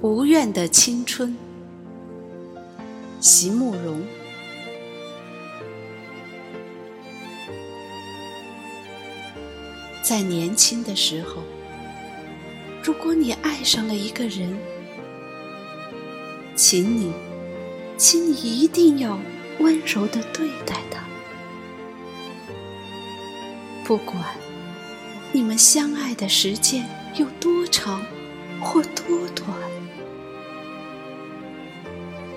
无怨的青春，席慕容。在年轻的时候，如果你爱上了一个人，请你，请你一定要温柔的对待他，不管。你们相爱的时间有多长或多短。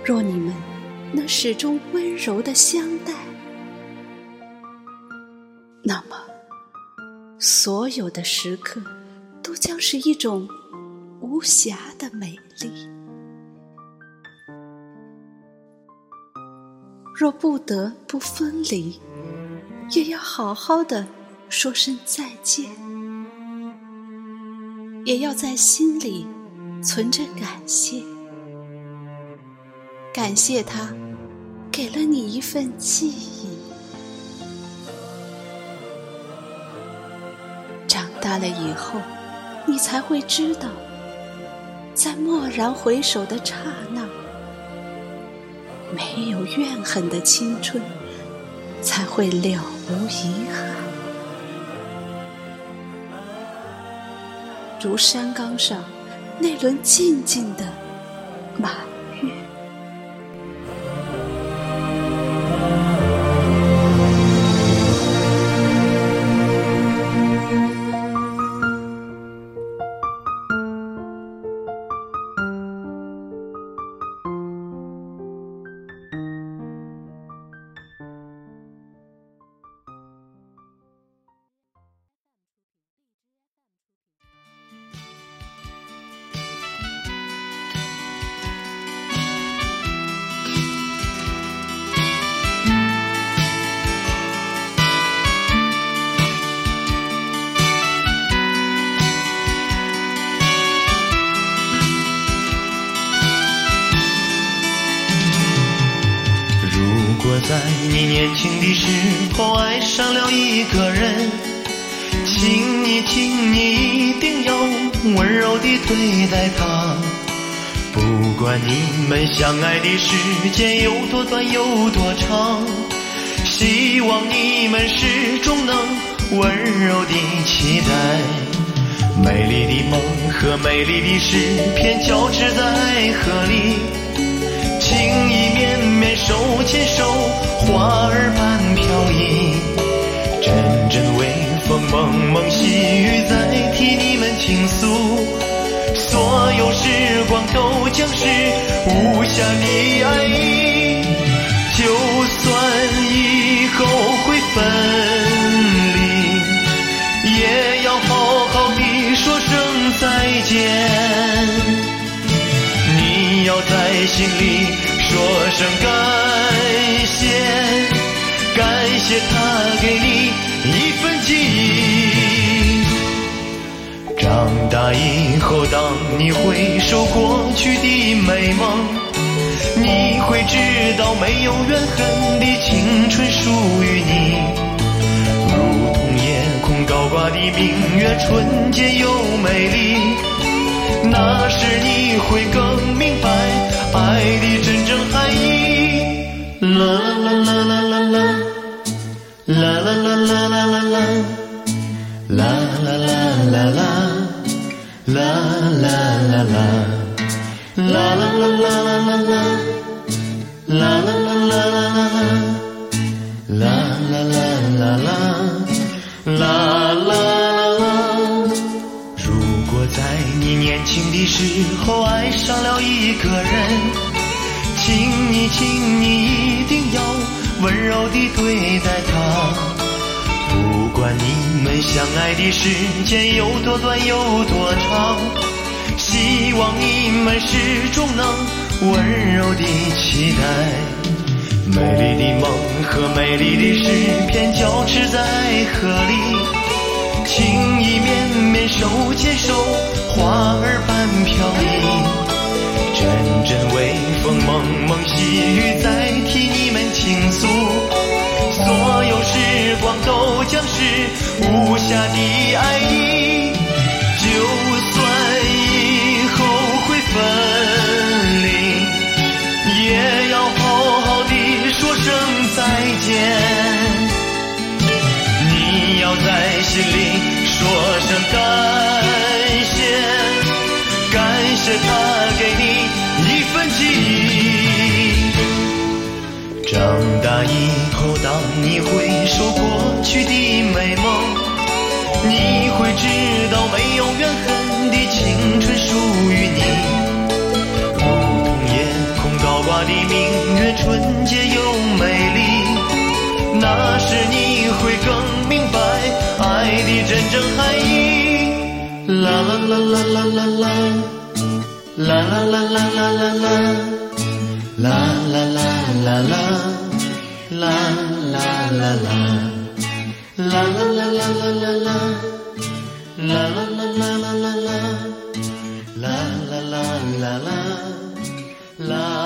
若你们能始终温柔的相待，那么。所有的时刻，都将是一种无瑕的美丽。若不得不分离，也要好好的说声再见，也要在心里存着感谢，感谢他给了你一份记忆。长大了以后，你才会知道，在蓦然回首的刹那，没有怨恨的青春，才会了无遗憾。如山岗上那轮静静的在你年轻的时候爱上了一个人，请你，请你一定要温柔地对待他。不管你们相爱的时间有多短有多长，希望你们始终能温柔地期待。美丽的梦和美丽的诗篇交织在河里。手牵手，花儿般飘逸。阵阵微风，蒙蒙细雨，在替你们倾诉。所有时光都将是无暇的爱意。就算以后会分离，也要好好的说声再见。你要在心里说声他给你一份记忆。长大以后，当你回首过去的美梦，你会知道没有怨恨的青春属于你。如同夜空高挂的明月，纯洁又美丽。那时你会更明白爱的啦啦啦，啦啦啦啦啦啦啦，啦啦啦啦啦啦啦，啦啦啦啦啦，啦啦。在你年轻的时候爱上了一个人，请你，请你一定要温柔地对待他。不管你们相爱的时间有多短有多长，希望你们始终能温柔地期待。美丽的梦和美丽的诗篇交织在河里。情意绵绵，手牵手，花儿般飘逸。阵阵微风，蒙蒙细雨，在替你们倾诉。所有时光都将是无瑕的爱意。在心里说声感谢，感谢他给你一份记忆。长大以后，当你回首过去的美梦，你会知道没有怨恨的青春属于你。如同夜空高挂的明月，纯洁又美丽，那是你正含义。啦啦啦啦啦啦啦，啦啦啦啦啦啦啦。啦啦啦啦啦，啦啦啦啦，啦啦啦啦啦啦啦，啦啦啦啦啦啦啦，啦啦啦。